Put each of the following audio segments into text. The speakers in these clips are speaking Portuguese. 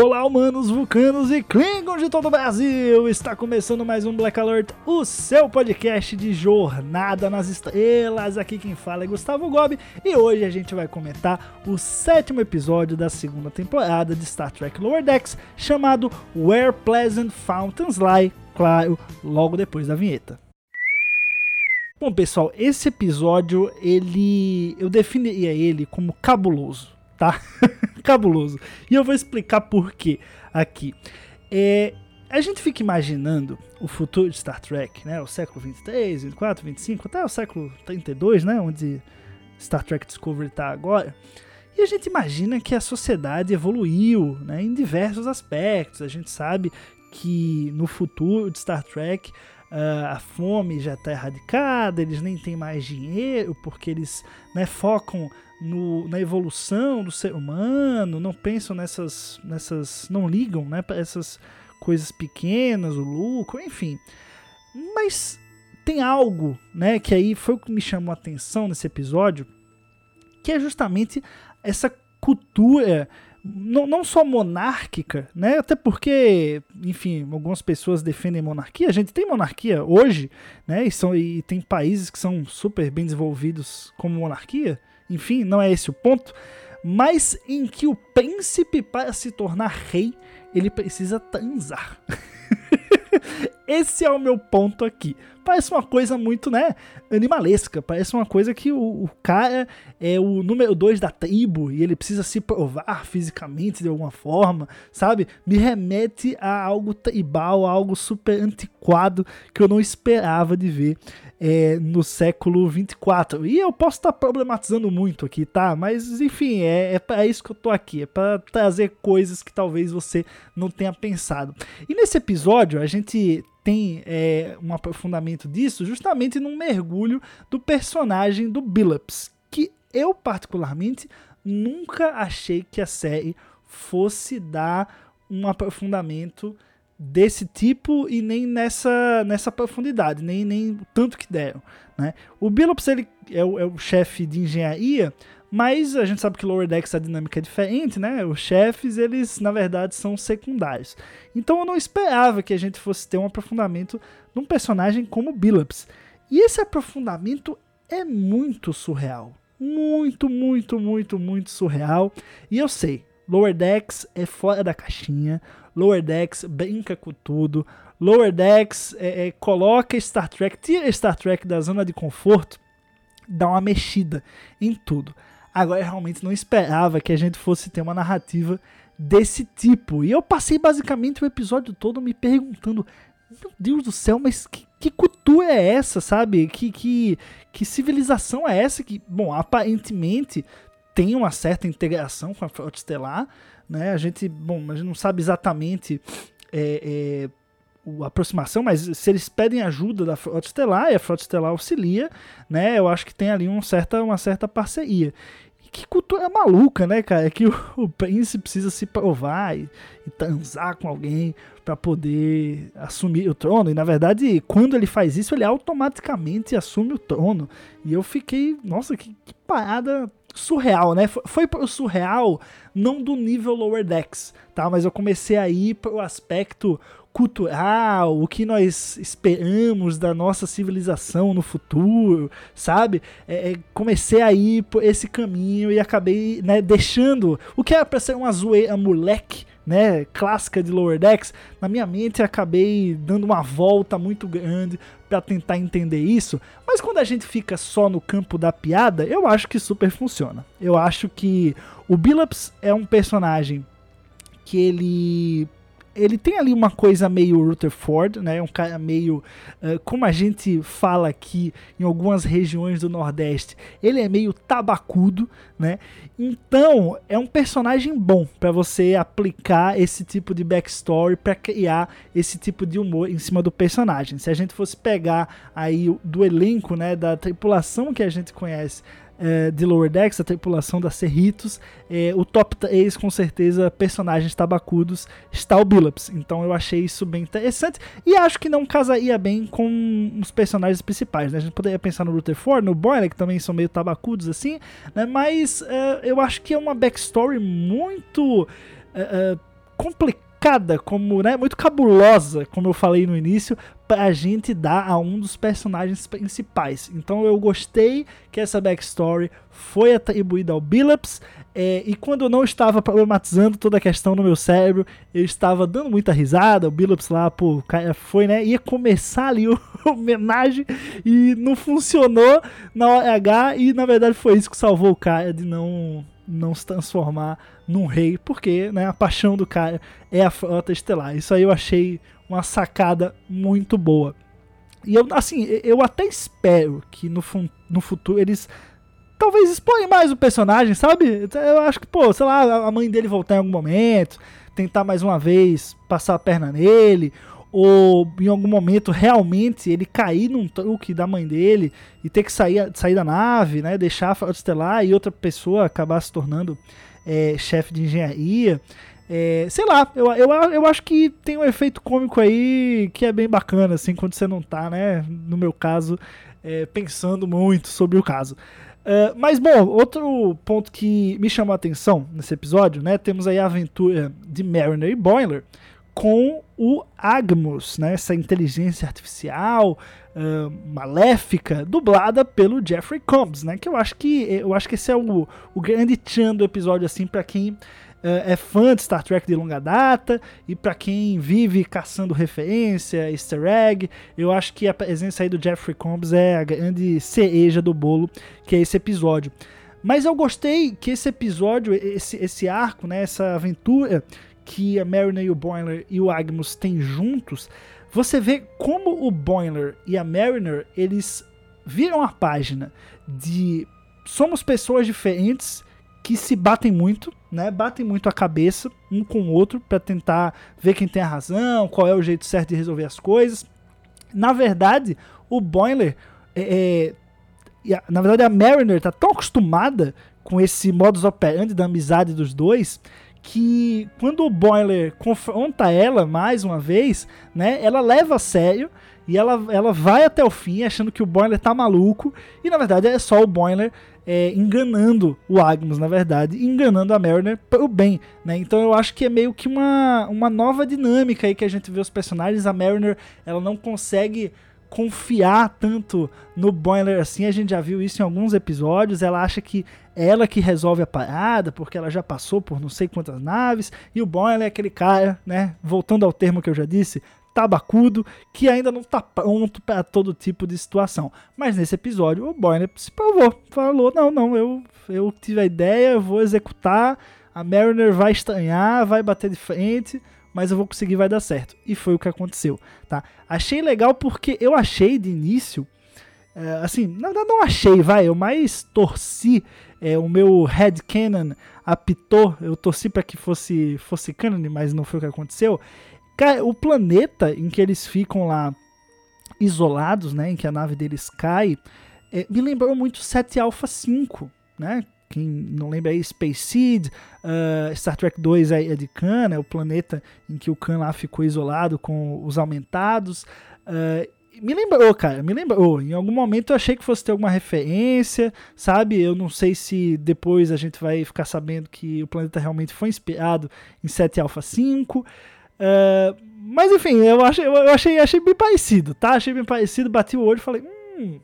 Olá, humanos, vulcanos e klingons de todo o Brasil! Está começando mais um Black Alert, o seu podcast de jornada nas estrelas. Aqui quem fala é Gustavo Gobi e hoje a gente vai comentar o sétimo episódio da segunda temporada de Star Trek Lower Decks, chamado Where Pleasant Fountains Lie, claro, logo depois da vinheta. Bom, pessoal, esse episódio, ele. Eu definiria ele como cabuloso, tá? cabuloso. E eu vou explicar por quê aqui. É, a gente fica imaginando o futuro de Star Trek, né? O século 23, 24, 25, até o século 32, né? Onde Star Trek Discovery está agora. E a gente imagina que a sociedade evoluiu né, em diversos aspectos. A gente sabe que no futuro de Star Trek ah, a fome já está erradicada, eles nem têm mais dinheiro porque eles né, focam no- na evolução do ser humano, não pensam nessas, nessas não ligam né, para essas coisas pequenas, o lucro, enfim. Mas tem algo né, que aí foi o que me chamou a atenção nesse episódio, que é justamente essa cultura não, não só monárquica, né? Até porque, enfim, algumas pessoas defendem monarquia. A gente tem monarquia hoje, né? E, são, e tem países que são super bem desenvolvidos como monarquia. Enfim, não é esse o ponto. Mas em que o príncipe, para se tornar rei, ele precisa transar. Esse é o meu ponto aqui. Parece uma coisa muito, né, animalesca. Parece uma coisa que o, o cara é o número dois da tribo e ele precisa se provar fisicamente de alguma forma, sabe? Me remete a algo tribal, a algo super antiquado que eu não esperava de ver é, no século 24. E eu posso estar problematizando muito aqui, tá? Mas enfim, é, é para isso que eu tô aqui, é para trazer coisas que talvez você não tenha pensado. E nesse episódio a gente tem é, um aprofundamento disso justamente num mergulho do personagem do Billups, que eu particularmente nunca achei que a série fosse dar um aprofundamento desse tipo e nem nessa, nessa profundidade, nem, nem tanto que deram. Né? O Billups ele é o, é o chefe de engenharia, mas a gente sabe que Lower Decks a dinâmica é diferente, né? Os chefes, eles na verdade são secundários. Então eu não esperava que a gente fosse ter um aprofundamento num personagem como Billups. E esse aprofundamento é muito surreal. Muito, muito, muito, muito surreal. E eu sei, Lower Decks é fora da caixinha. Lower Decks brinca com tudo. Lower Decks é, é, coloca Star Trek, tira Star Trek da zona de conforto, dá uma mexida em tudo. Agora eu realmente não esperava que a gente fosse ter uma narrativa desse tipo. E eu passei basicamente o episódio todo me perguntando: Meu Deus do céu, mas que, que cultura é essa, sabe? Que, que, que civilização é essa? Que, bom, aparentemente tem uma certa integração com a Frota Estelar, né? A gente, bom, a gente não sabe exatamente é, é, a aproximação, mas se eles pedem ajuda da Frota Estelar e a Frota Estelar auxilia, né? Eu acho que tem ali um certa, uma certa parceria. Que cultura maluca, né, cara? É que o, o príncipe precisa se provar e, e transar com alguém para poder assumir o trono. E na verdade, quando ele faz isso, ele automaticamente assume o trono. E eu fiquei, nossa, que, que parada surreal, né? Foi, foi pro surreal, não do nível Lower Decks, tá? Mas eu comecei a ir pro aspecto cultural, o que nós esperamos da nossa civilização no futuro, sabe? É, é, comecei a ir por esse caminho e acabei né, deixando o que era pra ser uma zoeira moleque, né, clássica de Lower Decks, na minha mente acabei dando uma volta muito grande para tentar entender isso, mas quando a gente fica só no campo da piada, eu acho que super funciona. Eu acho que o Billups é um personagem que ele ele tem ali uma coisa meio Rutherford, né? Um cara meio, uh, como a gente fala aqui em algumas regiões do Nordeste, ele é meio tabacudo, né? Então é um personagem bom para você aplicar esse tipo de backstory para criar esse tipo de humor em cima do personagem. Se a gente fosse pegar aí do elenco, né, da tripulação que a gente conhece é, de Lower Decks, a tripulação da Cerritos, é, o top 3, com certeza, personagens tabacudos, está o Billups. Então eu achei isso bem interessante e acho que não casaria bem com os personagens principais. Né? A gente poderia pensar no Rutherford, no Boiler, que também são meio tabacudos assim, né? mas é, eu acho que é uma backstory muito é, é, complicada, como, né, muito cabulosa, como eu falei no início, pra gente dar a um dos personagens principais. Então eu gostei que essa backstory foi atribuída ao Billups. É, e quando eu não estava problematizando toda a questão no meu cérebro, eu estava dando muita risada. O Billups lá, pô, foi, né? Ia começar ali o homenagem e não funcionou na hora H. E na verdade foi isso que salvou o cara de não não se transformar num rei, porque né, a paixão do cara é a frota estelar. Isso aí eu achei uma sacada muito boa. E eu, assim, eu até espero que no, no futuro eles talvez exponham mais o personagem, sabe? Eu acho que, pô, sei lá, a mãe dele voltar em algum momento, tentar mais uma vez passar a perna nele, ou em algum momento realmente ele cair num truque da mãe dele e ter que sair, sair da nave, né? Deixar a Frota Estelar e outra pessoa acabar se tornando é, chefe de engenharia. É, sei lá, eu, eu, eu acho que tem um efeito cômico aí que é bem bacana, assim, quando você não tá, né? No meu caso, é, pensando muito sobre o caso. Uh, mas, bom, outro ponto que me chamou a atenção nesse episódio, né? Temos aí a aventura de Mariner e Boiler com o Agmus, né? Essa inteligência artificial uh, maléfica, dublada pelo Jeffrey Combs, né? Que eu acho que eu acho que esse é o, o grande tchan do episódio, assim, para quem é, é fã de Star Trek de longa data e para quem vive caçando referência, easter egg, eu acho que a presença aí do Jeffrey Combs é a grande cereja do bolo, que é esse episódio. Mas eu gostei que esse episódio, esse, esse arco, né, essa aventura que a Mariner e o Boiler e o Agmus têm juntos, você vê como o Boiler e a Mariner, eles viram a página de somos pessoas diferentes que se batem muito, né? Batem muito a cabeça um com o outro para tentar ver quem tem a razão, qual é o jeito certo de resolver as coisas. Na verdade, o Boiler é, é na verdade a Mariner tá tão acostumada com esse modus operandi da amizade dos dois que quando o Boiler confronta ela mais uma vez, né, ela leva a sério e ela, ela vai até o fim achando que o Boiler tá maluco e na verdade é só o Boiler é, enganando o Agnes, na verdade, enganando a Mariner para o bem, né? Então eu acho que é meio que uma, uma nova dinâmica aí que a gente vê os personagens. A Mariner, ela não consegue confiar tanto no Boiler assim, a gente já viu isso em alguns episódios. Ela acha que ela que resolve a parada, porque ela já passou por não sei quantas naves, e o Boiler é aquele cara, né? Voltando ao termo que eu já disse, tabacudo que ainda não está pronto para todo tipo de situação. Mas nesse episódio o Boyner se provou, falou: não, não, eu, eu tive a ideia, eu vou executar, a Mariner vai estranhar, vai bater de frente, mas eu vou conseguir, vai dar certo. E foi o que aconteceu, tá? Achei legal porque eu achei de início, é, assim, na verdade não achei, vai, eu mais torci, é, o meu headcanon apitou, eu torci para que fosse, fosse canon, mas não foi o que aconteceu. O planeta em que eles ficam lá isolados, né, em que a nave deles cai, é, me lembrou muito 7 Alpha 5, né? Quem não lembra aí, Space Seed, uh, Star Trek 2 é, é de Khan, é o planeta em que o Khan lá ficou isolado com os aumentados. Uh, me lembrou, cara, me lembrou. Em algum momento eu achei que fosse ter alguma referência, sabe? Eu não sei se depois a gente vai ficar sabendo que o planeta realmente foi inspirado em 7 Alpha 5. Uh, mas enfim, eu achei, eu achei, achei bem parecido, tá? Achei bem parecido, bati o olho e falei, hum,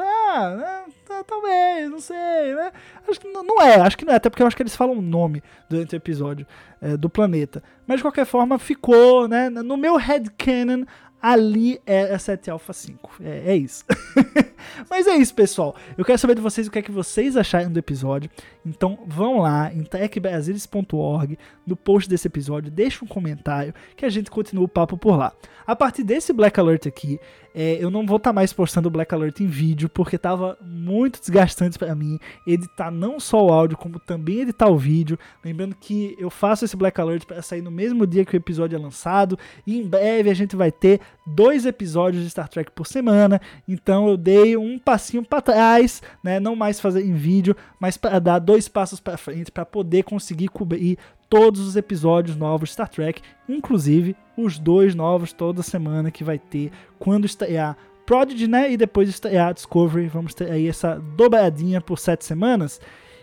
ah, né? talvez, não sei, né? Acho que não, é, acho que não é, até porque eu acho que eles falam o nome durante o episódio é, do planeta. Mas de qualquer forma, ficou, né? No meu headcanon, ali é a 7 Alpha 5. É, é isso. Mas é isso, pessoal. Eu quero saber de vocês o que é que vocês acharam do episódio. Então vão lá em techbrasilis.org, no post desse episódio, deixa um comentário que a gente continua o papo por lá. A partir desse Black Alert aqui, é, eu não vou estar tá mais postando o Black Alert em vídeo, porque tava muito desgastante para mim editar não só o áudio, como também editar o vídeo. Lembrando que eu faço esse Black Alert para sair no mesmo dia que o episódio é lançado, e em breve a gente vai ter dois episódios de Star Trek por semana. Então eu dei um passinho para trás, né? Não mais fazer em vídeo, mas para dar dois passos para frente para poder conseguir cobrir todos os episódios novos de Star Trek, inclusive os dois novos toda semana que vai ter quando estrear Prodigy, né? E depois estrear Discovery. Vamos ter aí essa dobradinha por sete semanas.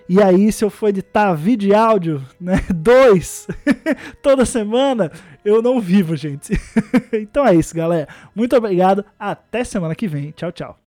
E aí, se eu for editar vídeo e áudio, né? Dois toda semana, eu não vivo, gente. então é isso, galera. Muito obrigado. Até semana que vem. Tchau, tchau.